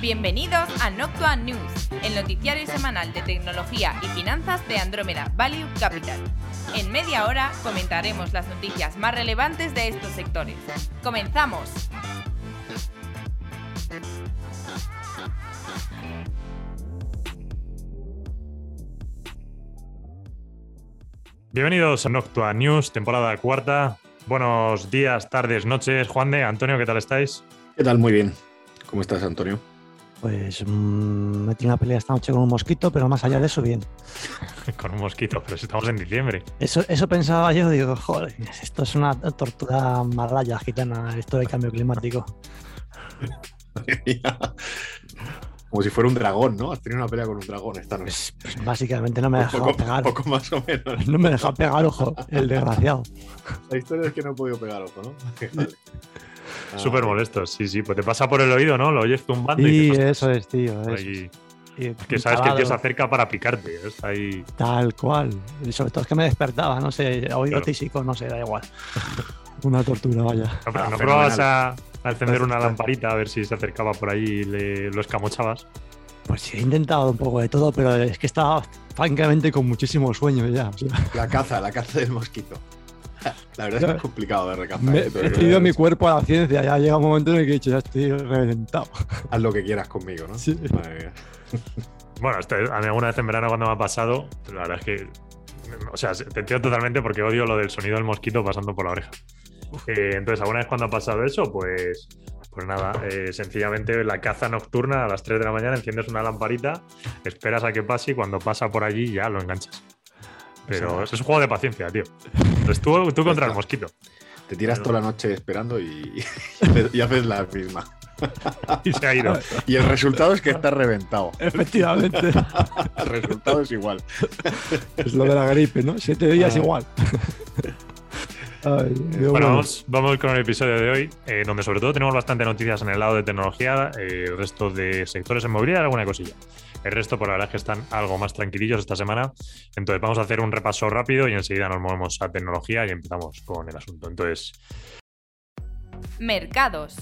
Bienvenidos a Noctua News, el noticiario semanal de tecnología y finanzas de Andrómeda Value Capital. En media hora comentaremos las noticias más relevantes de estos sectores. ¡Comenzamos! Bienvenidos a Noctua News, temporada cuarta. Buenos días, tardes, noches. Juan de, Antonio, ¿qué tal estáis? ¿Qué tal? Muy bien. ¿Cómo estás, Antonio? Pues mmm, metí una pelea esta noche con un mosquito, pero más allá de eso, bien. con un mosquito, pero si estamos en diciembre. Eso, eso pensaba yo, digo, joder, esto es una tortura malaya gitana, esto del cambio climático. Como si fuera un dragón, ¿no? Has tenido una pelea con un dragón esta noche. Pues, pues básicamente no me ha dejado pegar. Poco más o menos. No me ha dejado pegar ojo, el desgraciado. La historia es que no he podido pegar ojo, ¿no? Vale. Ah, Súper molesto, sí, sí. Pues te pasa por el oído, ¿no? Lo oyes zumbando Sí, y te eso es, tío. por eso ahí. es. Y Que sabes que el tío se acerca para picarte. Está ahí. Tal cual. Y sobre todo es que me despertaba, no sé, oído Claro. tísico, no sé, da igual. Una tortura, vaya. No, pero Ah, ¿no fenomenal. probabas a, a encender una lamparita a ver si se acercaba por ahí y le, lo escamochabas? Pues sí, he intentado un poco de todo, pero es que estaba francamente con muchísimo sueño ya. La caza, la caza del mosquito. La verdad es que es complicado de recazar. me ¿eh? he pedido mi cuerpo a la ciencia, ya llega un momento en el que he dicho, ya estoy reventado. Haz lo que quieras conmigo, ¿no? Sí. Madre mía. Bueno, esto, a mí alguna vez en verano cuando me ha pasado, la verdad es que. O sea, te entiendo totalmente porque odio lo del sonido del mosquito pasando por la oreja. Eh, entonces, alguna vez cuando ha pasado eso, pues. Pues nada, eh, sencillamente la caza nocturna a las 3 de la mañana enciendes una lamparita, esperas a que pase y cuando pasa por allí ya lo enganchas. Pero O sea, eso es un juego de paciencia, tío. Entonces tú, tú contra el mosquito. Te tiras toda la noche esperando y, y haces- y haces la misma. Y se ha ido. Y el resultado es que estás reventado. Efectivamente. El resultado es igual. es lo de la gripe, ¿no? Siete días Ah. igual. Ay, Bueno, vamos, vamos con el episodio de hoy, eh, donde sobre todo tenemos bastante noticias en el lado de tecnología, eh, el resto de sectores en movilidad, alguna cosilla. El resto, por la verdad, es que están algo más tranquilillos esta semana. Entonces, vamos a hacer un repaso rápido y enseguida nos movemos a tecnología y empezamos con el asunto. Entonces, Mercados.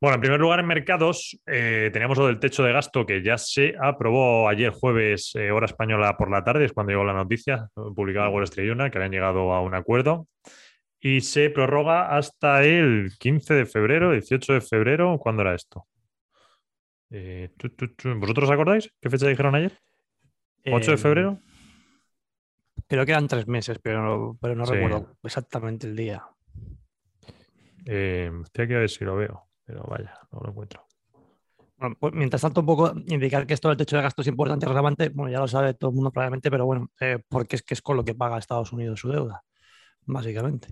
Bueno, en primer lugar, en mercados, eh, teníamos lo del techo de gasto que ya se aprobó ayer jueves, eh, hora española por la tarde, es cuando llegó la noticia, publicada Wall Street Journal, que habían llegado a un acuerdo. Y se prorroga hasta el 15 de febrero, 18 de febrero. ¿Cuándo era esto? Eh, tu, tu, tu. ¿Vosotros os acordáis? ¿Qué fecha dijeron ayer? ¿8 de Eh, febrero? Creo que eran tres meses, pero no, pero no Sí. recuerdo exactamente el día. Eh, estoy aquí a ver si lo veo, pero vaya, no lo encuentro. Bueno, pues mientras tanto, un poco indicar que esto del techo de gasto es importante y relevante, bueno, ya lo sabe todo el mundo probablemente, pero bueno, eh, porque es que es con lo que paga Estados Unidos su deuda, básicamente.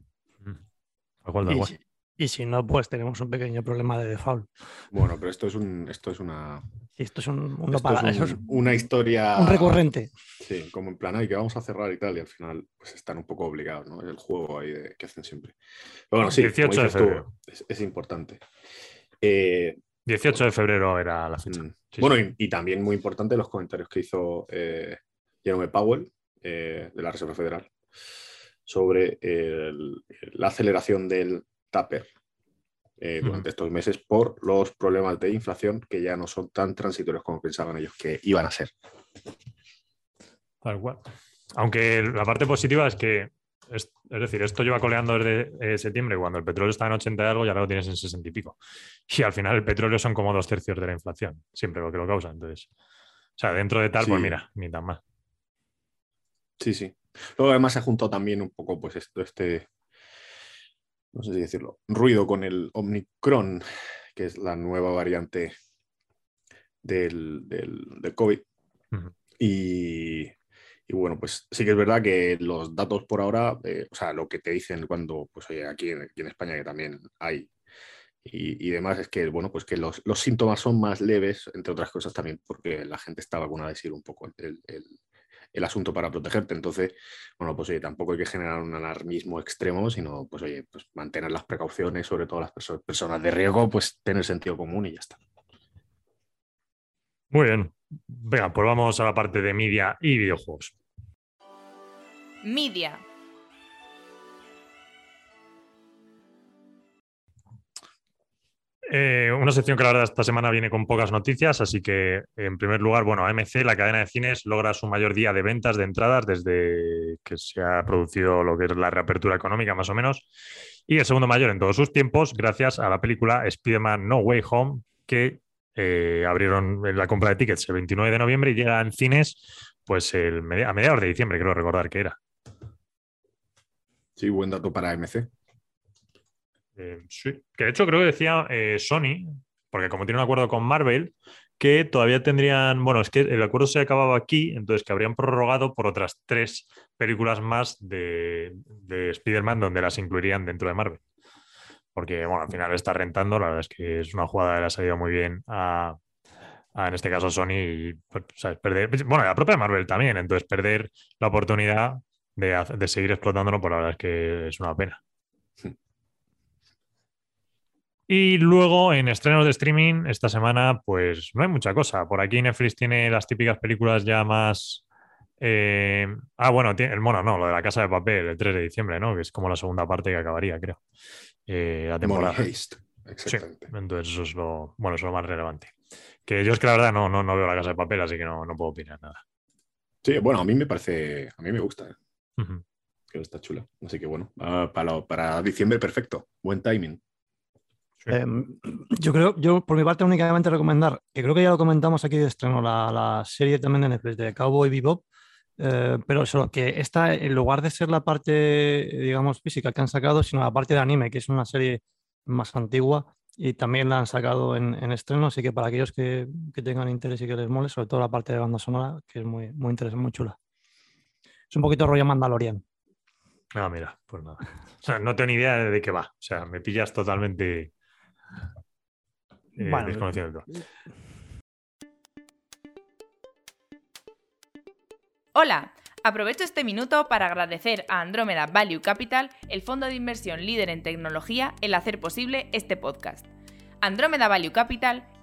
¿A cuál da Y y si no, pues tenemos un pequeño problema de default. Bueno, pero esto es un, esto es una, esto es un, un no esto para- es eso un- es una historia un recurrente. Sí, como en plan, ay, que vamos a cerrar y tal, y al final pues están un poco obligados, ¿no? Es el juego ahí de, que hacen siempre. Pero bueno, sí, 18 como de tú, febrero. es, es importante. Eh, 18 de febrero era la fecha. mm, Sí, bueno, sí. Y, y también muy importante los comentarios que hizo eh, Jerome Powell eh, de la Reserva Federal sobre el- la aceleración del taper eh, durante estos meses por los problemas de inflación que ya no son tan transitorios como pensaban ellos que iban a ser. Tal cual. Aunque la parte positiva es que, es, es decir, esto lleva coleando desde eh, septiembre, cuando el petróleo está en 80 y algo y ahora lo tienes en 60 y pico. Y al final el petróleo son como dos tercios de la inflación, siempre lo que lo causa. Entonces, o sea, dentro de tal, pues mira, ni tan mal. Sí, sí. Luego además se juntó también un poco, pues esto, este, no sé si decirlo, ruido con el Omicron, que es la nueva variante del, del, del COVID. Y, y bueno, pues sí que es verdad que los datos por ahora, eh, o sea, lo que te dicen cuando, pues oye, aquí en, aquí en España que también hay y, y demás, es que, bueno, pues que los, los síntomas son más leves, entre otras cosas también porque la gente está vacunada y sigue un poco el, el- el asunto para protegerte. Entonces, bueno, pues oye, tampoco hay que generar un alarmismo extremo, sino, pues oye, pues mantener las precauciones, sobre todo las perso- personas de riesgo, pues tener sentido común y ya está. Muy bien. Venga, pues vamos a la parte de media y videojuegos. Media. Eh, una sección que la verdad esta semana viene con pocas noticias, así que en primer lugar, bueno, AMC, la cadena de cines, logra su mayor día de ventas de entradas desde que se ha producido lo que es la reapertura económica, más o menos, y el segundo mayor en todos sus tiempos, gracias a la película Spider-Man No Way Home, que eh, abrieron la compra de tickets el 29 de noviembre y llega en cines pues el, a mediados de diciembre, creo recordar que era. Sí, buen dato para AMC. Eh, sí, que de hecho creo que decía eh, Sony, porque como tiene un acuerdo con Marvel, que todavía tendrían, bueno, es que el acuerdo se acababa aquí, entonces que habrían prorrogado por otras tres películas más de, de Spider-Man donde las incluirían dentro de Marvel. Porque, bueno, al final está rentando, la verdad es que es una jugada que le ha salido muy bien a, en este caso Sony, y, ¿sabes? Perder, bueno, la propia Marvel también, entonces perder la oportunidad de, de seguir explotándolo, pues la verdad es que es una pena. Y luego en estrenos de streaming esta semana, pues no hay mucha cosa. Por aquí Netflix tiene las típicas películas ya más. Eh, ah, bueno, el mono, no, lo de la casa de papel, el 3 de diciembre, ¿no? Que es como la segunda parte que acabaría, creo. Eh, la temporada. Exactamente. entonces eso es lo, bueno, es lo más relevante. Que yo es que la verdad no, no, no veo la casa de papel, así que no, no puedo opinar nada. Sí, bueno, a mí me parece, a mí me gusta. ¿eh? Que está chula. Así que bueno, ah, para, para diciembre perfecto. Buen timing. Em, yo creo, yo por mi parte únicamente recomendar, que creo que ya lo comentamos aquí de estreno, la, la serie también de Netflix de Cowboy Bebop, eh, pero solo que esta, en lugar de ser la parte, digamos, física que han sacado, sino la parte de anime, que es una serie más antigua y también la han sacado en, en estreno, así que para aquellos que, que, tengan interés y que les mole, sobre todo la parte de banda sonora, que es muy, muy interesante, muy chula. Es un poquito rollo Mandalorian. Ah, mira, pues nada. O sea, no tengo ni idea de qué va. O sea, me pillas totalmente eh, Hola, aprovecho este minuto para agradecer a Andrómeda Value Capital, el fondo de inversión líder en tecnología, el hacer posible este podcast. Andrómeda Value Capital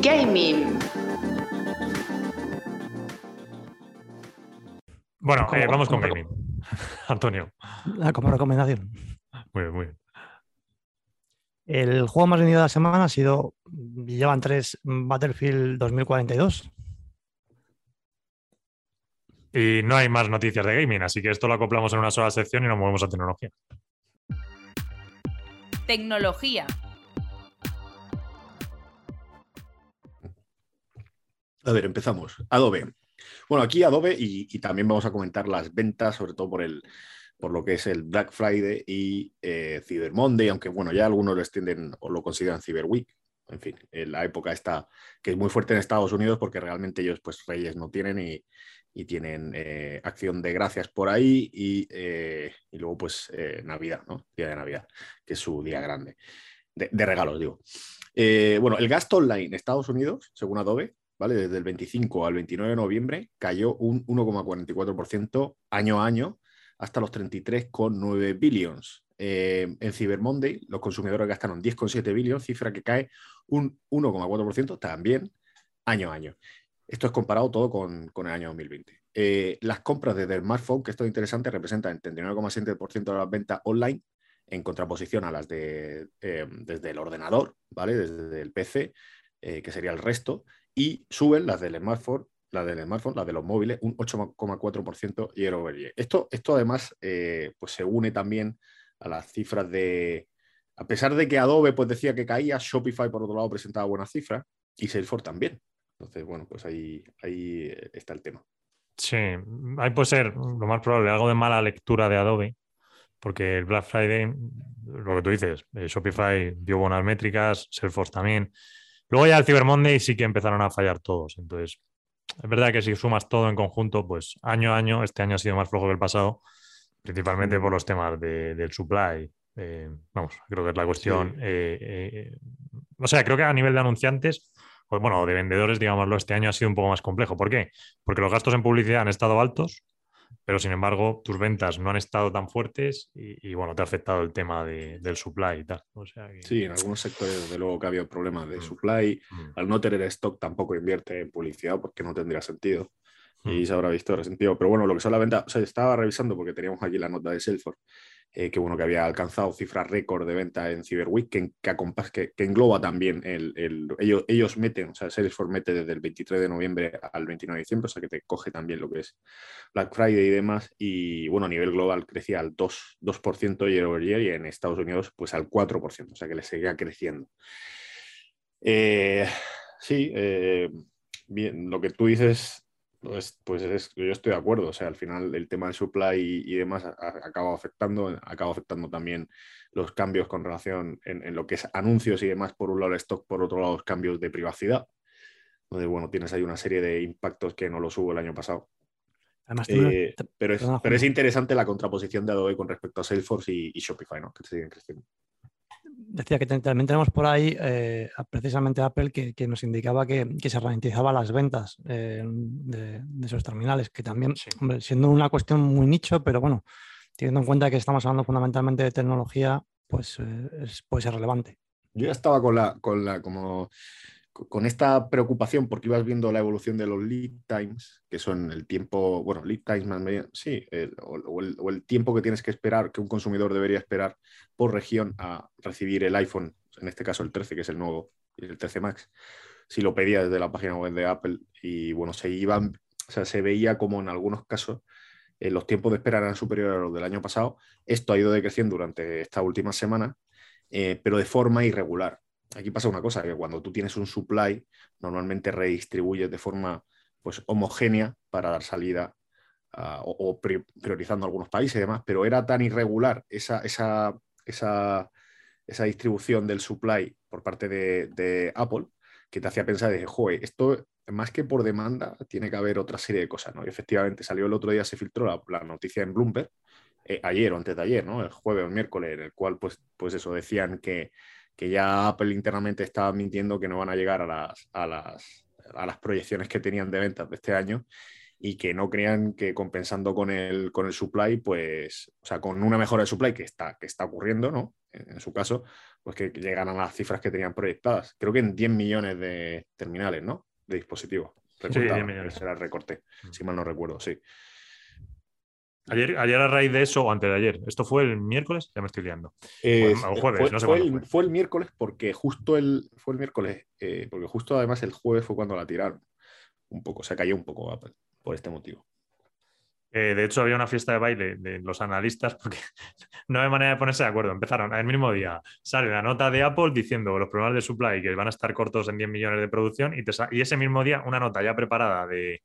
Gaming. Bueno, eh, vamos con gaming. Antonio. Ah, como recomendación. Muy bien, muy bien. El juego más vendido de la semana ha sido, llevan tres, Battlefield 2042. Y no hay más noticias de gaming, así que esto lo acoplamos en una sola sección y nos movemos a tecnología. Tecnología. A ver, empezamos. Adobe. Bueno, aquí Adobe y, también vamos a comentar las ventas, sobre todo por el por lo que es el Black Friday y eh, Cyber Monday, aunque bueno, ya algunos lo extienden o lo consideran Cyber Week. En fin, en la época está que es muy fuerte en Estados Unidos porque realmente ellos pues reyes no tienen y, tienen eh, acción de gracias por ahí y, eh, luego pues Navidad, ¿no? Día de Navidad, que es su día grande. De, de regalos, digo. bueno, el gasto online en Estados Unidos, según Adobe, desde el 25 al 29 de noviembre cayó un 1,44% año a año hasta los 33,9 billions. Eh, en Cyber Monday, los consumidores gastaron 10,7 billions, cifra que cae un 1,4% también año a año. Esto es comparado todo con, el año 2020. Eh, las compras desde el smartphone, que esto es interesante, representan el 39,7% de las ventas online, en contraposición a las de, eh, desde el ordenador, ¿vale? desde el PC, que sería el resto, y suben las del smartphone, las del smartphone, las de los móviles, un 8,4% year over year. Esto, esto además eh, pues se une también a las cifras de, a pesar de que Adobe pues decía que caía, Shopify por otro lado presentaba buenas cifras y Salesforce también. Entonces, bueno, pues ahí, ahí está el tema. Sí, ahí puede ser lo más probable, algo de mala lectura de Adobe, porque el Black Friday, lo que tú dices, eh, Shopify dio buenas métricas, Salesforce también. Luego ya el Cyber Monday sí que empezaron a fallar todos. Entonces, es verdad que si sumas todo en conjunto, pues año a año, este año ha sido más flojo que el pasado, principalmente por los temas del supply. Eh, vamos, creo que es la cuestión. Eh, eh, o sea, creo que a nivel de anunciantes, pues bueno, de vendedores, digámoslo, este año ha sido un poco más complejo. ¿Por qué? Porque los gastos en publicidad han estado altos, pero sin embargo tus ventas no han estado tan fuertes y, bueno, te ha afectado el tema del supply y tal. Sí, en algunos sectores desde luego que ha habido problemas de mm. supply. Mm. Al no tener stock tampoco invierte en publicidad porque no tendría sentido y mm. se habrá visto resentido. Pero bueno, lo que son la venta, o sea, estaba revisando porque teníamos aquí la nota de Salesforce eh, que bueno, que había alcanzado cifras récord de venta en Cyber Week, que, que, engloba también el, ellos, ellos, meten, o sea, Salesforce mete desde el 23 de noviembre al 29 de diciembre, o sea que te coge también lo que es Black Friday y demás, y bueno, a nivel global crecía al 2%, 2 year over year y en Estados Unidos pues al 4%, o sea que le seguía creciendo. Eh, sí, eh, bien, lo que tú dices pues, pues yo estoy de acuerdo. O sea, al final el tema del supply y, demás acaba afectando, acaba afectando también los cambios con relación en, lo que es anuncios y demás, por un lado el stock, por otro lado los cambios de privacidad. Donde, bueno, tienes ahí una serie de impactos que no los hubo el año pasado. Eh, pero, es, pero, es, interesante la contraposición de Adobe con respecto a Salesforce y, y Shopify, ¿no? Que siguen creciendo decía que también tenemos por ahí eh, precisamente Apple que, nos indicaba que, se ralentizaba las ventas eh, de, de, sus terminales, que también, siendo una cuestión muy nicho, pero bueno, teniendo en cuenta que estamos hablando fundamentalmente de tecnología, pues eh, puede ser relevante. Yo ya estaba con la, con la como con esta preocupación, porque ibas viendo la evolución de los lead times, que son el tiempo, bueno, lead times más medio, sí, o, el, tiempo que tienes que esperar, que un consumidor debería esperar por región a recibir el iPhone, en este caso el 13, que es el nuevo, el 13 Max, si lo pedía desde la página web de Apple, y bueno, se iban, o sea, se veía como en algunos casos eh, los tiempos de espera eran superiores a los del año pasado. Esto ha ido decreciendo durante esta última semana, eh, pero de forma irregular aquí pasa una cosa, que cuando tú tienes un supply, normalmente redistribuyes de forma pues, homogénea para dar salida o, priorizando algunos países y demás, pero era tan irregular esa, esa, esa, esa distribución del supply por parte de, Apple que te hacía pensar, dije, joder, esto más que por demanda, tiene que haber otra serie de cosas, ¿no? Y efectivamente salió el otro día, se filtró la, noticia en Bloomberg, eh, ayer o antes de ayer, ¿no? El jueves o el miércoles, en el cual, pues, pues eso, decían que que ya Apple internamente estaba mintiendo que no van a llegar a las, a las, a las proyecciones que tenían de ventas de este año y que no crean que compensando con el, con el supply, pues, o sea, con una mejora de supply que está, que está ocurriendo, ¿no? En, su caso, pues que llegan a las cifras que tenían proyectadas. Creo que en 10 millones de terminales, ¿no? De dispositivos. sí, 10 millones. Será el recorte, mm. si mal no recuerdo, sí. Ayer, ayer a raíz de eso, o antes de ayer, ¿esto fue el miércoles? Ya me estoy liando. Eh, jueves, fue, no sé fue, el, fue. el, miércoles porque justo el, fue el miércoles, eh, porque justo además el jueves fue cuando la tiraron. Un poco, se cayó un poco Apple por este motivo. Eh, de hecho, había una fiesta de baile de los analistas porque no hay manera de ponerse de acuerdo. Empezaron el mismo día, sale la nota de Apple diciendo los problemas de supply que van a estar cortos en 10 millones de producción y, y ese mismo día una nota ya preparada de,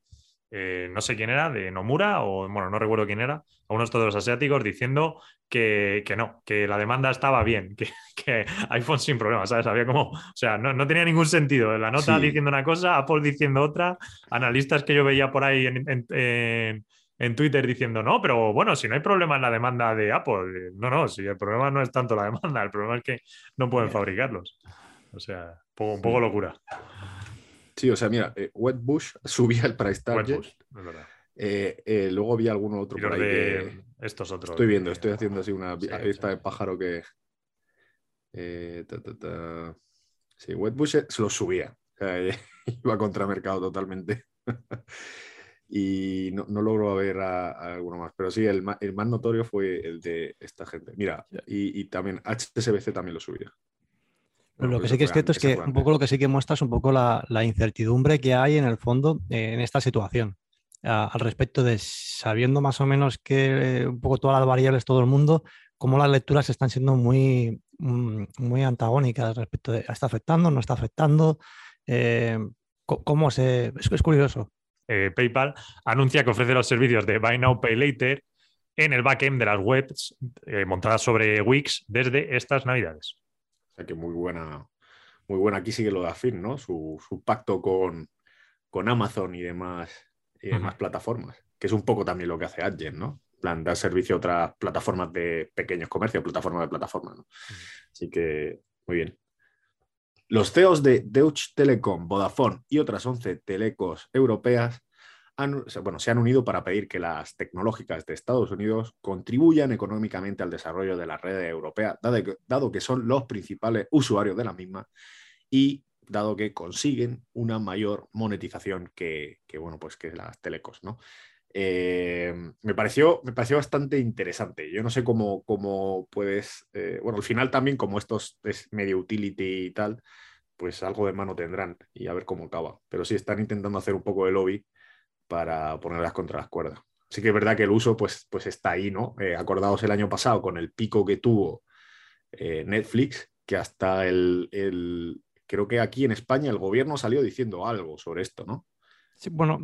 eh, no sé quién era, de Nomura, o bueno, no recuerdo quién era, a unos todos los asiáticos diciendo que, no, que la demanda estaba bien, que, iPhone sin problemas, ¿sabes? Había como, o sea, no, tenía ningún sentido. La nota diciendo una cosa, Apple diciendo otra, analistas que yo veía por ahí en, Twitter diciendo, no, pero bueno, si no hay problema en la demanda de Apple, no, no, si el problema no es tanto la demanda, el problema es que no pueden fabricarlos. O sea, un poco locura. Sí, o sea, mira, eh, Wetbush subía el price target. Eh, eh, luego había algún otro por ahí Estos otros. Estoy viendo, estoy haciendo así una vista de pájaro que. Sí, Wetbush se lo subía. iba contra mercado totalmente. y no, no, logro ver a, alguno más. Pero sí, el, más notorio fue el de esta gente. Mira, y, y también HSBC también lo subía lo que sí que es cierto es que un poco lo que sí que muestra es un poco la, incertidumbre que hay en el fondo eh, en esta situación. al respecto de sabiendo más o menos que eh, un poco todas las variables, todo el mundo, cómo las lecturas están siendo muy, mm, muy antagónicas respecto de ¿está afectando? ¿No está afectando? Eh, ¿Cómo se.? Es, curioso. PayPal anuncia que ofrece los servicios de Buy Now Pay Later en el backend de las webs montadas sobre Wix desde estas navidades. O sea que muy buena, muy buena. Aquí sigue lo de Afin, ¿no? Su, pacto con, con, Amazon y demás, y demás plataformas, que es un poco también lo que hace Adyen, ¿no? plan, dar servicio a otras plataformas de pequeños comercios, plataformas de plataforma. ¿no? Así que, muy bien. Los CEOs de Deutsche Telekom, Vodafone y otras 11 telecos europeas bueno, se han unido para pedir que las tecnológicas de Estados Unidos contribuyan económicamente al desarrollo de la red europea, dado que, son los principales usuarios de la misma y dado que consiguen una mayor monetización que, bueno, pues que las telecos, ¿no? Eh, me, pareció, me pareció bastante interesante. Yo no sé cómo, cómo puedes, eh, bueno, al final también como esto es medio utility y tal, pues algo de mano tendrán y a ver cómo acaba. Pero sí están intentando hacer un poco de lobby para ponerlas contra las cuerdas. Sí que es verdad que el uso pues, pues está ahí, ¿no? Eh, acordados el año pasado con el pico que tuvo eh, Netflix, que hasta el, el, creo que aquí en España el gobierno salió diciendo algo sobre esto, ¿no? Sí, bueno,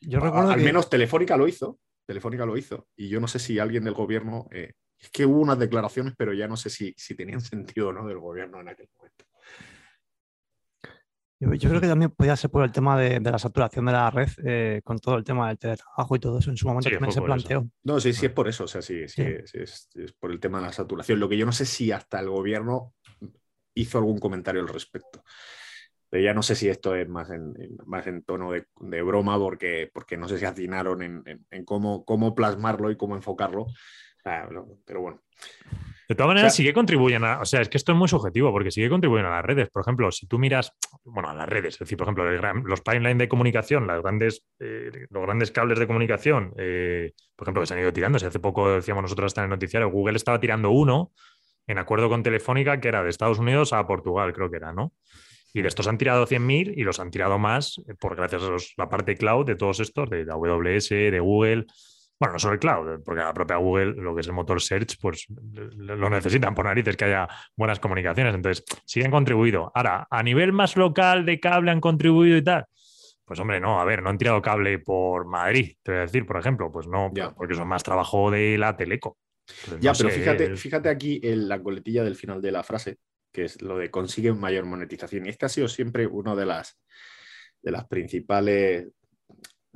Yo, recuerdo Al menos Telefónica lo hizo, Telefónica lo hizo, y yo no sé si alguien del gobierno, eh, es que hubo unas declaraciones, pero ya no sé si, si tenían sentido o no del gobierno en aquel momento. Yo, creo que también podía ser por el tema de, la saturación de la red, eh, con todo el tema del teletrabajo y todo eso. En su momento también se planteó. No, sí, sí es por eso. O sea, sí, sí, Es, por el tema de la saturación. Lo que yo no sé si hasta el gobierno hizo algún comentario al respecto. Pero ya no sé si esto es más en, más en tono de, broma, porque, porque no sé si atinaron en, cómo, cómo plasmarlo y cómo enfocarlo. Pero bueno. De todas maneras, sí que contribuyen a. O sea, es que esto es muy subjetivo porque sí que contribuyen a las redes. Por ejemplo, si tú miras, bueno, a las redes, es decir, por ejemplo, los pipelines de comunicación, las grandes, eh, los grandes cables de comunicación, eh, por ejemplo, que se han ido tirando. Si hace poco decíamos nosotros hasta en el noticiario, Google estaba tirando uno en acuerdo con Telefónica, que era de Estados Unidos a Portugal, creo que era, ¿no? Y de estos han tirado 100.000 y los han tirado más eh, por gracias a la parte cloud de todos estos, de AWS, de Google. Bueno, no solo el cloud, porque la propia Google, lo que es el motor search, pues lo necesitan por narices que haya buenas comunicaciones. Entonces, sí han contribuido. Ahora, a nivel más local de cable han contribuido y tal. Pues hombre, no, a ver, no han tirado cable por Madrid, te voy a decir, por ejemplo, pues no, porque eso es más trabajo de la Teleco. ya, pero fíjate, fíjate aquí en la coletilla del final de la frase, que es lo de consiguen mayor monetización. Y este ha sido siempre uno de las, de las principales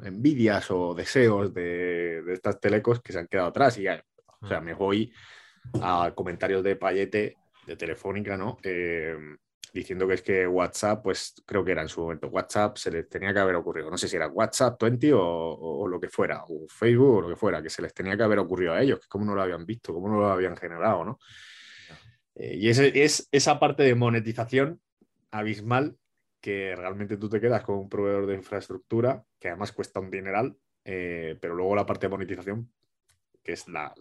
envidias o deseos de, estas telecos que se han quedado atrás. Y ya, o sea, me voy a comentarios de Payete, de Telefónica, ¿no? Eh, diciendo que es que WhatsApp, pues creo que era en su momento, WhatsApp se les tenía que haber ocurrido, no sé si era WhatsApp 20 o, lo que fuera, o Facebook o lo que fuera, que se les tenía que haber ocurrido a ellos, que como no lo habían visto, como no lo habían generado, ¿no? Eh, y es esa parte de monetización abismal que realmente tú te quedas con un proveedor de infraestructura que además cuesta un dineral, eh, pero luego la parte de monetización, que es la,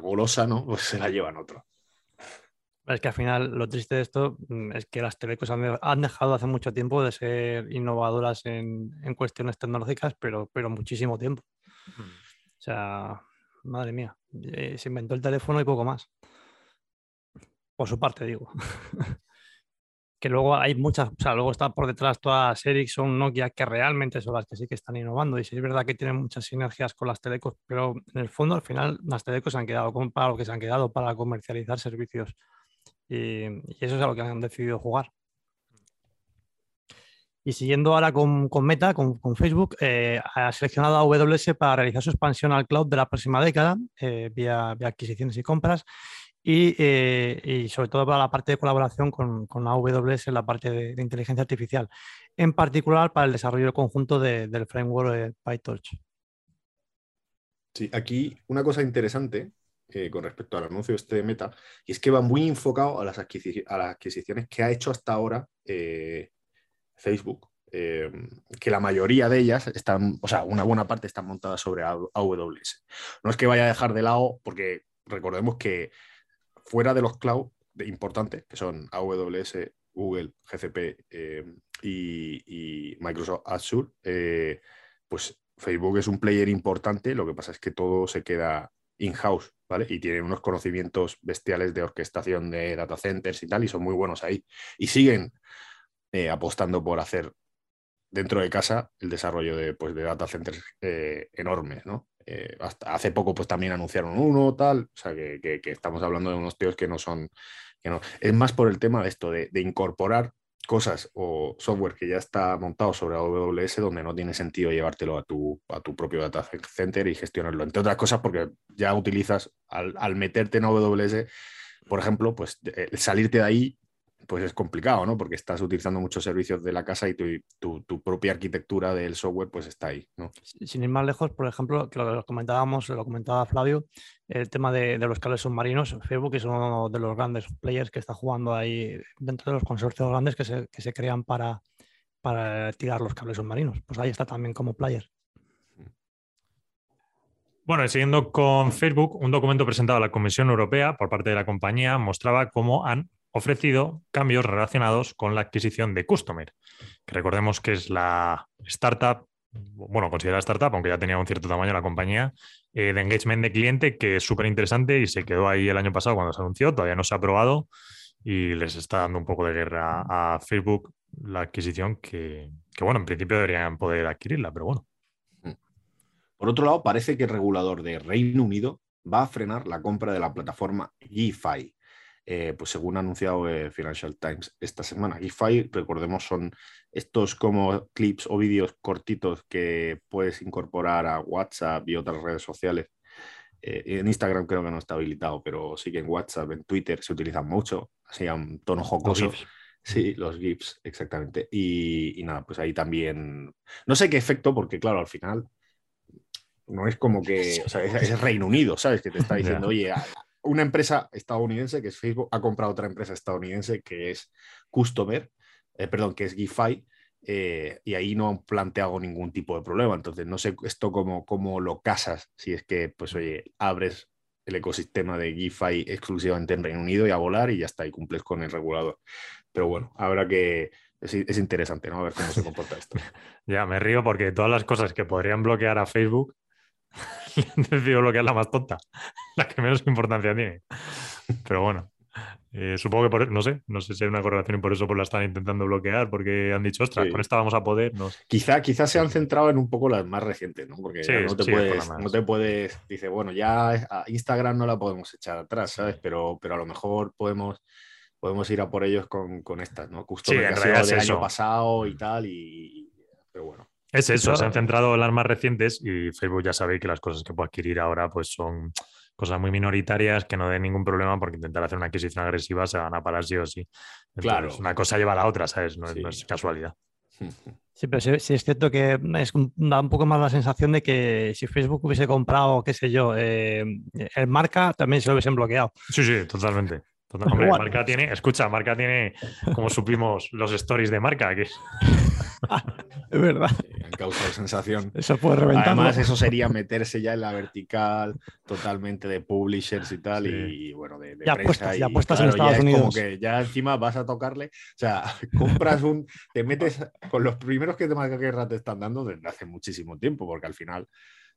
golosa, ¿no? Pues se la llevan otro. Es que al final lo triste de esto mm, es que las telecos han, dejado hace mucho tiempo de ser innovadoras en, cuestiones tecnológicas, pero, pero muchísimo tiempo. O sea, madre mía, eh, se inventó el teléfono y poco más. Por su parte, digo. que luego hay muchas, o sea, luego está por detrás todas Ericsson, Nokia, que realmente son las que sí que están innovando. Y sí es verdad que tienen muchas sinergias con las telecos, pero en el fondo al final las telecos se han quedado para lo que se han quedado, para comercializar servicios. Y, eso es a lo que han decidido jugar. Y siguiendo ahora con, Meta, con, Facebook, eh, ha seleccionado a AWS para realizar su expansión al cloud de la próxima década eh, vía, vía, adquisiciones y compras eh, y, sobre todo para la parte de colaboración con, con AWS en la parte de, inteligencia artificial, en particular para el desarrollo conjunto del framework de PyTorch. Sí, aquí una cosa interesante eh, con respecto al anuncio este Meta, y es que va muy enfocado a las, adquisiciones que ha hecho hasta ahora eh, Facebook, que la mayoría de ellas están, o sea, una buena parte están montadas sobre AWS. No es que vaya a dejar de lado, porque recordemos que fuera de los cloud importantes, que son AWS, Google, GCP eh, y, Microsoft Azure, eh, pues Facebook es un player importante, lo que pasa es que todo se queda in-house, ¿vale? Y tienen unos conocimientos bestiales de orquestación de data centers y tal, y son muy buenos ahí. Y siguen eh, apostando por hacer dentro de casa el desarrollo de, pues, de data centers enormes, ¿no? Eh, hace poco pues también anunciaron uno, tal, o sea que, que, estamos hablando de unos tíos que no son, que no. es más por el tema de esto, de, incorporar cosas o software que ya está montado sobre AWS donde no tiene sentido llevártelo a tu, a tu propio data center y gestionarlo. Entre otras cosas porque ya utilizas al, al meterte en AWS, por ejemplo, pues salirte de ahí pues es complicado, ¿no? Porque estás utilizando muchos servicios de la casa y tu, tu, propia arquitectura del software pues está ahí, ¿no? Sin ir más lejos, por ejemplo, que lo comentábamos, lo comentaba Flavio, el tema de, de, los cables submarinos, Facebook es uno de los grandes players que está jugando ahí dentro de los consorcios grandes que se, que se crean para, para tirar los cables submarinos. Pues ahí está también como player. Bueno, siguiendo con Facebook, un documento presentado a la Comisión Europea por parte de la compañía mostraba cómo han ofrecido cambios relacionados con la adquisición de Customer, que recordemos que es la startup, bueno, considerada startup, aunque ya tenía un cierto tamaño la compañía, eh, de engagement de cliente, que es súper interesante y se quedó ahí el año pasado cuando se anunció, todavía no se ha aprobado y les está dando un poco de guerra a Facebook la adquisición que, bueno, en principio deberían poder adquirirla, pero bueno. Por otro lado, parece que el regulador de Reino Unido va a frenar la compra de la plataforma GIFI, eh, pues según ha anunciado eh, Financial Times esta semana. GIFI, recordemos, son estos como clips o vídeos cortitos que puedes incorporar a WhatsApp y otras redes sociales. Eh, en Instagram creo que no está habilitado, pero sí que en WhatsApp, en Twitter se utilizan mucho, así a un tono jocoso. Sí, los GIFs, exactamente. Y, nada, pues ahí también. No sé qué efecto, porque claro, al final no es como que. O sea, es, Reino Unido, ¿sabes? Que te está diciendo, oye, una empresa estadounidense, que es Facebook, ha comprado otra empresa estadounidense que es Customer, eh, perdón, que es GIFI, eh, y ahí no han planteado ningún tipo de problema. Entonces, no sé esto cómo, cómo lo casas, si es que, pues, oye, abres el ecosistema de GIFI exclusivamente en Reino Unido y a volar y ya está, y cumples con el regulador. Pero bueno, habrá que... Es, es interesante, ¿no? A ver cómo se comporta esto. ya, me río porque todas las cosas que podrían bloquear a Facebook decidido bloquear la más tonta, la que menos importancia tiene. Pero bueno, eh, supongo que por, no sé, no sé si hay una correlación y por eso pues la están intentando bloquear, porque han dicho, ostras, con esta vamos a poder. No Quizá, quizá se han centrado en un poco las más recientes, ¿no? Porque no, te puedes, no te puedes, dice, bueno, ya a Instagram no la podemos echar atrás, ¿sabes? Pero, pero a lo mejor podemos podemos ir a por ellos con, con estas, ¿no? Justo sí, en realidad del año pasado y tal, y, pero bueno. Es eso, se han centrado en las más recientes y Facebook ya sabe que las cosas que puede adquirir ahora pues son cosas muy minoritarias que no den ningún problema porque intentar hacer una adquisición agresiva se van a parar sí o sí. claro. Una cosa lleva a la otra, ¿sabes? No, es casualidad. Sí, pero sí, es cierto que es, da un poco más la sensación de que si Facebook hubiese comprado, qué sé yo, eh, el marca, también se lo hubiesen bloqueado. Sí, sí, totalmente. Hombre, marca tiene, escucha, marca tiene, como supimos, los stories de marca. Que... es verdad. han causado sensación. Eso puede reventar. Además, eso sería meterse ya en la vertical totalmente de publishers y tal, y bueno, de, ya prensa. ya puestas en Estados ya Unidos. como que ya encima vas a tocarle. O sea, compras un. Te metes con los primeros que te marca guerra te están dando desde hace muchísimo tiempo, porque al final.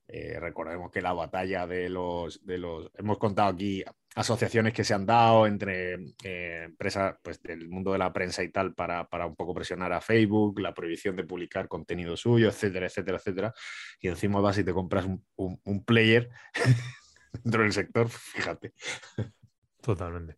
Eh, recordemos que la batalla de los, de los. Hemos contado aquí asociaciones que se han dado entre eh, empresas pues, del mundo de la prensa y tal para, un poco presionar a Facebook, la prohibición de publicar contenido suyo, etcétera, etcétera, etcétera. Y encima vas y te compras un, player dentro del sector, fíjate. Totalmente.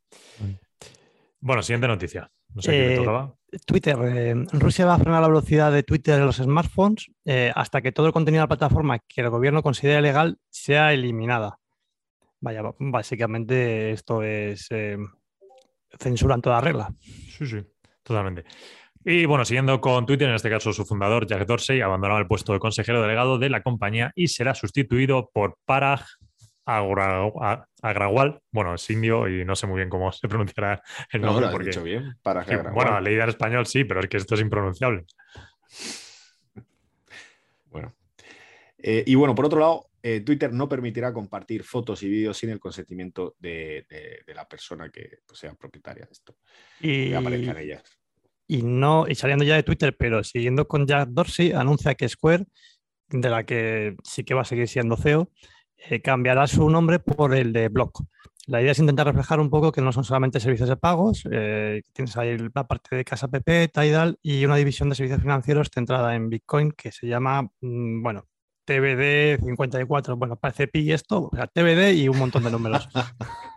Bueno, siguiente noticia. No sé qué eh, tocaba. Twitter. Eh, Rusia va a frenar la velocidad de Twitter en los smartphones hasta que todo el contenido de la plataforma que el gobierno considere legal sea eliminada. Vaya, básicamente esto es eh, censura en toda regla. Sí, sí, totalmente. Y bueno, siguiendo con Twitter, en este caso su fundador, Jack Dorsey, abandonaba el puesto de consejero delegado de la compañía y será sustituido por Parag Agrawal. Bueno, es indio y no sé muy bien cómo se pronunciará el nombre. No, dicho bien. bueno, leída en español sí, pero es que esto es impronunciable. Bueno. Eh, y bueno, por otro lado, eh, Twitter no permitirá compartir fotos y vídeos sin el consentimiento de, la persona que pues, sea propietaria de esto. Y, que aparezcan ellas. Y, no, y saliendo ya de Twitter, pero siguiendo con Jack Dorsey, anuncia que Square, de la que sí que va a seguir siendo CEO, eh, cambiará su nombre por el de Block. La idea es intentar reflejar un poco que no son solamente servicios de pagos, eh, tienes ahí la parte de Casa PP, Tidal y una división de servicios financieros centrada en Bitcoin que se llama, mm, bueno, TBD 54, bueno, parece pi esto, o sea, TBD y un montón de números.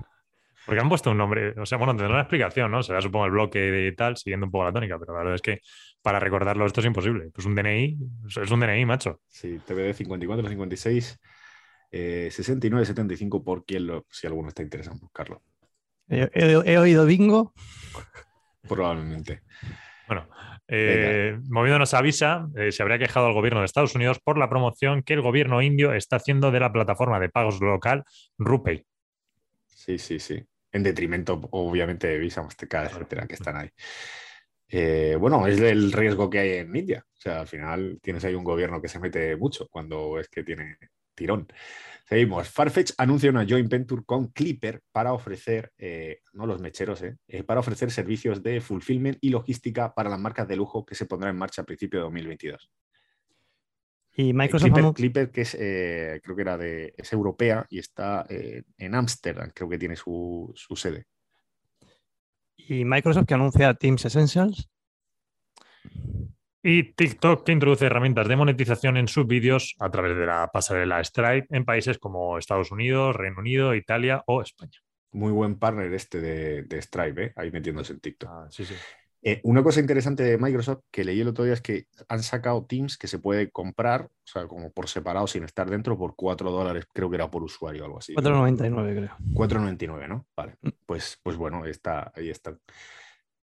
Porque han puesto un nombre, o sea, bueno, tendrá una explicación, ¿no? Será, supongo, el bloque y tal, siguiendo un poco la tónica, pero la verdad es que para recordarlo esto es imposible. Pues un DNI, es un DNI, macho. Sí, TBD 54, 56, 69, 75, por quien lo, si alguno está interesado en buscarlo. He, oído bingo. Probablemente. Bueno, eh, moviéndonos a Visa, eh, se habría quejado al gobierno de Estados Unidos por la promoción que el gobierno indio está haciendo de la plataforma de pagos local RuPay. Sí, sí, sí en detrimento, obviamente, de Visa, Mastercard, etcétera, que están ahí. Eh, bueno, es el riesgo que hay en India. O sea, al final tienes ahí un gobierno que se mete mucho cuando es que tiene tirón. Seguimos. Farfetch anuncia una joint venture con Clipper para ofrecer, eh, no los mecheros, eh, para ofrecer servicios de fulfillment y logística para las marcas de lujo que se pondrá en marcha a principios de 2022. Y Microsoft. Clipper, que es, eh, creo que era de, es europea y está eh, en Ámsterdam, creo que tiene su, sede. Y Microsoft que anuncia Teams Essentials. Y TikTok que introduce herramientas de monetización en sus vídeos a través de la pasarela Stripe en países como Estados Unidos, Reino Unido, Italia o España. Muy buen partner este de, Stripe, ¿eh? ahí metiéndose en TikTok. Ah, sí, sí. Eh, una cosa interesante de Microsoft que leí el otro día es que han sacado Teams que se puede comprar, o sea, como por separado sin estar dentro, por 4 dólares, creo que era por usuario o algo así. 4,99 creo. 4,99, ¿no? Vale, mm. pues, pues bueno, está, ahí está.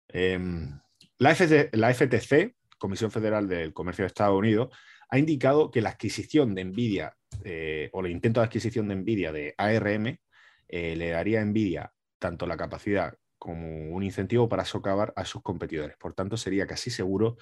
Em, la, la FTC, Comisión Federal del Comercio de Estados Unidos, ha indicado que la adquisición de Nvidia eh, o el intento de adquisición de Nvidia de ARM eh, le daría a Nvidia tanto la capacidad como un incentivo para socavar a sus competidores. Por tanto, sería casi seguro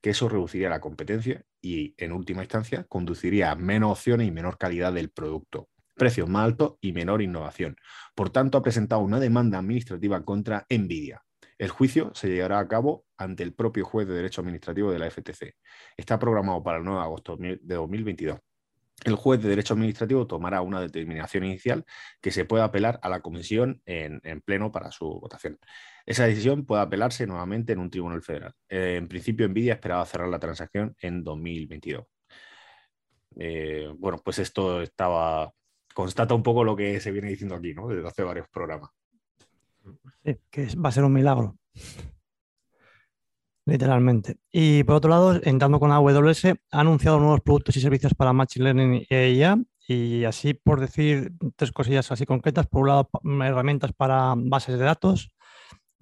que eso reduciría la competencia y, en última instancia, conduciría a menos opciones y menor calidad del producto, precios más altos y menor innovación. Por tanto, ha presentado una demanda administrativa contra Nvidia. El juicio se llevará a cabo ante el propio juez de Derecho Administrativo de la FTC. Está programado para el 9 de agosto de 2022 el juez de Derecho Administrativo tomará una determinación inicial que se puede apelar a la comisión en, pleno para su votación. Esa decisión puede apelarse nuevamente en un tribunal federal. Eh, en principio, Nvidia esperaba cerrar la transacción en 2022. Eh, bueno, pues esto estaba constata un poco lo que se viene diciendo aquí, ¿no? Desde hace varios programas. Que va a ser un milagro. Literalmente. Y por otro lado, entrando con AWS, ha anunciado nuevos productos y servicios para Machine Learning y IA. Y así, por decir tres cosillas así concretas, por un lado, herramientas para bases de datos,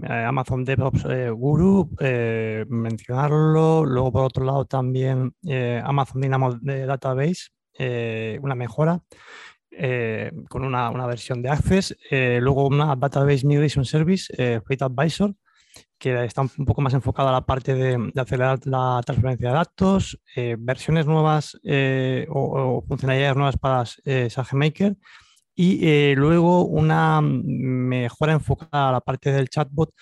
eh, Amazon DevOps eh, Guru, eh, mencionarlo. Luego, por otro lado, también Amazon Dynamo Database, una mejora. Con una, una, versión de Access, luego una Database Migration Service, Fleet Advisor, que está un poco más enfocada a la parte de, acelerar la transferencia de datos, eh, versiones nuevas eh, o, funcionalidades nuevas para eh, SageMaker y luego una mejora enfocada a la parte del chatbot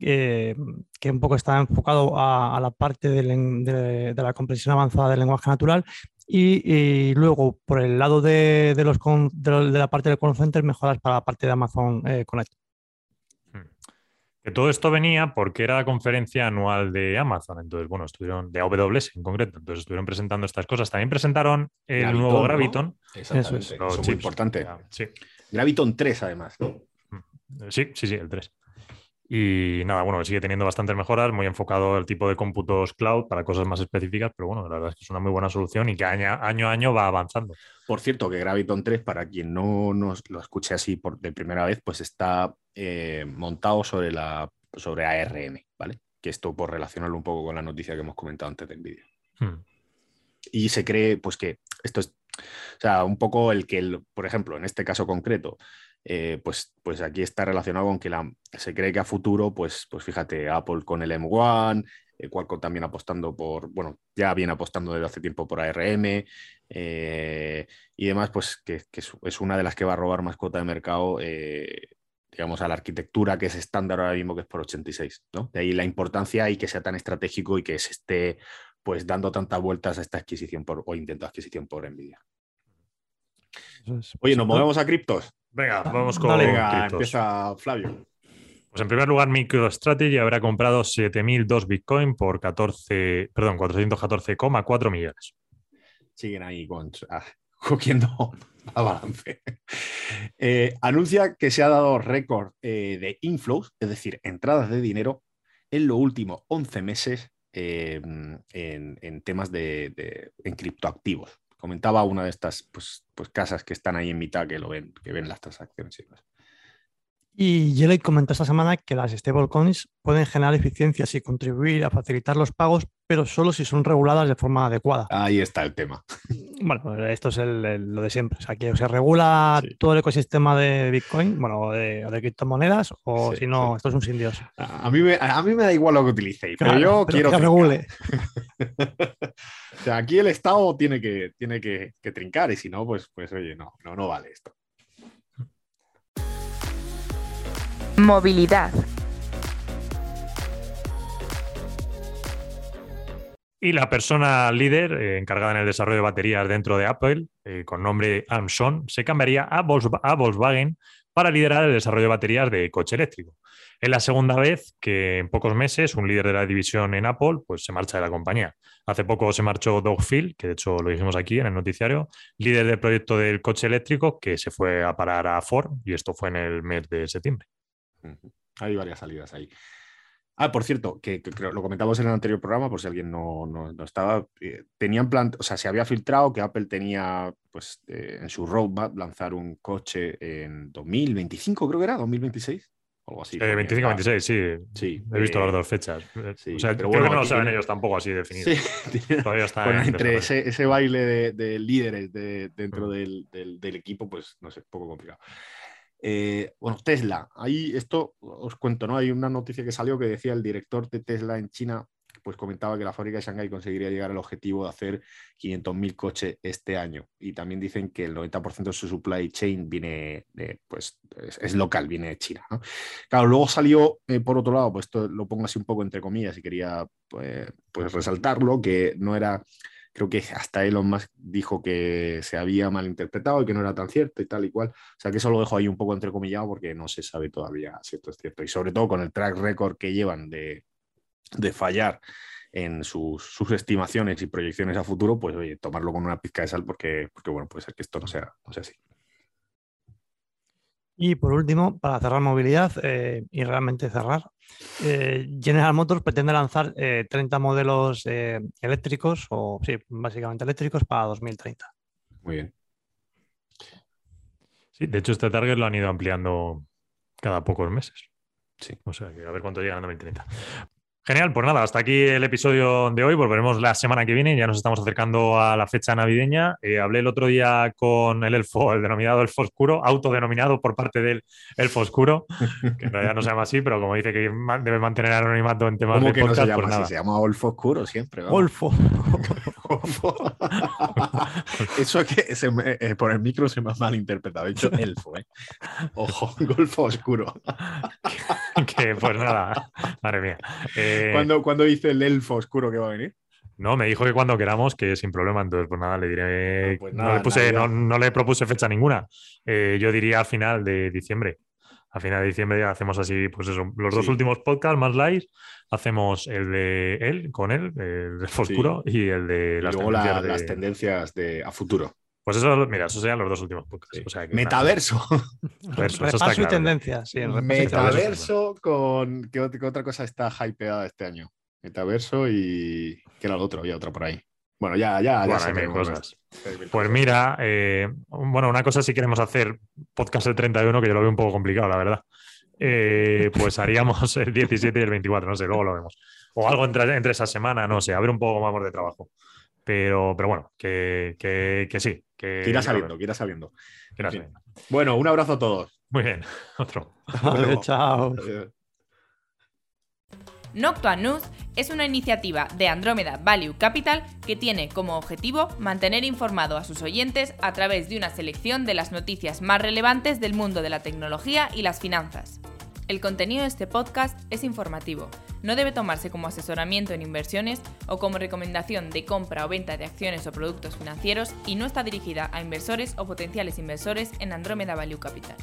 que un poco está enfocado a, la parte de, la comprensión avanzada del lenguaje natural y, luego por el lado de, los, de, la parte del call center mejoras para la parte de Amazon Connect. Que todo esto venía porque era la conferencia anual de Amazon. Entonces, bueno, estuvieron de AWS en concreto. Entonces, estuvieron presentando estas cosas. También presentaron el nuevo Graviton. Eso es, muy importante. Sí. Graviton 3, además. Mm. Sí, sí, sí, el 3. Y nada, bueno, sigue teniendo bastantes mejoras, muy enfocado el tipo de cómputos cloud para cosas más específicas, pero bueno, la verdad es que es una muy buena solución y que año, año a año va avanzando. Por cierto, que Graviton 3, para quien no nos lo escuche así por de primera vez, pues está eh, montado sobre, la, sobre ARM, ¿vale? Que esto por relacionarlo un poco con la noticia que hemos comentado antes de NVIDIA. Hmm. Y se cree, pues que esto es, o sea, un poco el que, por ejemplo, en este caso concreto, eh, pues, pues aquí está relacionado con que la, se cree que a futuro, pues, pues fíjate, Apple con el M1, eh, Qualcomm también apostando por, bueno, ya viene apostando desde hace tiempo por ARM eh, y demás, pues que, es, una de las que va a robar más cuota de mercado, digamos, a la arquitectura que es estándar ahora mismo, que es por 86, ¿no? De ahí la importancia y que sea tan estratégico y que se esté pues dando tantas vueltas a esta adquisición por, o intento de adquisición por Nvidia. Oye, ¿nos movemos a criptos? Venga, vamos con. Venga, empieza Flavio. Pues en primer lugar, MicroStrategy habrá comprado 7.002 Bitcoin por 14, perdón, 414,4 millones. Siguen ahí con, ah, cogiendo a balance. Eh, anuncia que se ha dado récord eh, de inflows, es decir, entradas de dinero, en los últimos 11 meses eh, en, temas de, en criptoactivos. Comentaba una de estas pues, pues, casas que están ahí en mitad que lo ven, que ven las transacciones y demás. Y Jelly comentó esta semana que las stablecoins pueden generar eficiencias y contribuir a facilitar los pagos, pero solo si son reguladas de forma adecuada. Ahí está el tema. Bueno, esto es lo de siempre. O sea, que se regula todo el ecosistema de Bitcoin, bueno, de, de criptomonedas, o si no, esto es un sin Dios. A mí, me, a mí me da igual lo que utilicéis, pero yo quiero que regule. o sea, aquí el Estado tiene que, tiene que, que, trincar y si no, pues, pues oye, no, no, no vale esto. Movilidad. Y la persona líder eh, encargada en el desarrollo de baterías dentro de Apple, eh, con nombre Armstrong, se cambiaría a, Volkswagen para liderar el desarrollo de baterías de coche eléctrico. Es la segunda vez que en pocos meses un líder de la división en Apple pues, se marcha de la compañía. Hace poco se marchó Doug Phil, que de hecho lo dijimos aquí en el noticiario, líder del proyecto del coche eléctrico que se fue a parar a Ford y esto fue en el mes de septiembre. Hay varias salidas ahí. Ah, por cierto, que, lo comentamos en el anterior programa, por si alguien no, estaba. Eh, tenían plan, o sea, se había filtrado que Apple tenía pues, eh, en su roadmap lanzar un coche en 2025, creo que era, 2026. Algo así. 25, 26, sí. sí. He visto las dos fechas. o sea, creo que no lo saben ellos tampoco así definido. Sí, Todavía está entre ese, baile de, líderes dentro mm. del, del, equipo, pues no sé, poco complicado. Eh, bueno, Tesla, ahí esto os cuento, ¿no? Hay una noticia que salió que decía el director de Tesla en China, pues comentaba que la fábrica de Shanghái conseguiría llegar al objetivo de hacer 500.000 coches este año. Y también dicen que el 90% de su supply chain viene, de, pues, es, local, viene de China. Claro, luego salió, eh, por otro lado, pues esto lo pongo así un poco entre comillas y quería pues, pues resaltarlo, que no era creo que hasta Elon Musk dijo que se había malinterpretado y que no era tan cierto y tal y cual. O sea que eso lo dejo ahí un poco entrecomillado porque no se sabe todavía si esto es cierto. Y sobre todo con el track record que llevan de, fallar en sus, estimaciones y proyecciones a futuro, pues oye, tomarlo con una pizca de sal porque, porque bueno, puede ser que esto no sea, no sea así. Y por último, para cerrar movilidad eh, y realmente cerrar, eh, General Motors pretende lanzar 30 eh, modelos eléctricos, o sí, básicamente eléctricos para 2030. Muy bien. Sí, de hecho este target lo han ido ampliando cada pocos meses. Sí. O sea, que a ver cuánto llegan a 2030. Genial, pues nada, hasta aquí el episodio de hoy. Volveremos la semana que viene. Ya nos estamos acercando a la fecha navideña. Eh, hablé el otro día con el elfo, el denominado elfo oscuro, autodenominado por parte del elfo oscuro, que en realidad no se llama así, pero como dice que debe mantener anonimato en temas de podcast, se llama pues nada. Se llama elfo oscuro siempre. Olfo. Eso que eh, por el micro se me ha malinterpretado. He dicho elfo, ¿eh? Ojo, golfo oscuro. que pues nada, madre mía. Eh, ¿Cuándo, dice el elfo oscuro que va a venir? No, me dijo que cuando queramos, que sin problema. Entonces, pues nada, le diré. Pues no, le puse, no, le propuse fecha ninguna. Eh, yo diría al final de diciembre. A final de diciembre ya hacemos así, pues eso, los dos últimos podcasts más live. Hacemos el de él, con él, el elfo oscuro, y el de las, luego tendencias, las tendencias de, a futuro. Pues eso, mira, esos serían los dos últimos podcasts. metaverso. repaso y tendencias. metaverso con. ¿qué, otra cosa está hypeada este año? Metaverso y. ¿Qué era el otro? Había otra por ahí. Bueno, ya, ya, ya hay cosas. Pues mira, eh, bueno, una cosa si queremos hacer podcast el 31, que yo lo veo un poco complicado, la verdad. Eh, pues haríamos el 17 y el 24, no sé, luego lo vemos. O algo entre, entre esa semana, no sé, a ver un poco más de trabajo. Pero, pero bueno, que, que, sí. Que, irá saliendo, que irá saliendo. Bueno, un abrazo a todos. Muy bien, otro. chao. Noctua News es una iniciativa de Andrómeda Value Capital que tiene como objetivo mantener informado a sus oyentes a través de una selección de las noticias más relevantes del mundo de la tecnología y las finanzas. El contenido de este podcast es informativo, no debe tomarse como asesoramiento en inversiones o como recomendación de compra o venta de acciones o productos financieros y no está dirigida a inversores o potenciales inversores en Andrómeda Value Capital.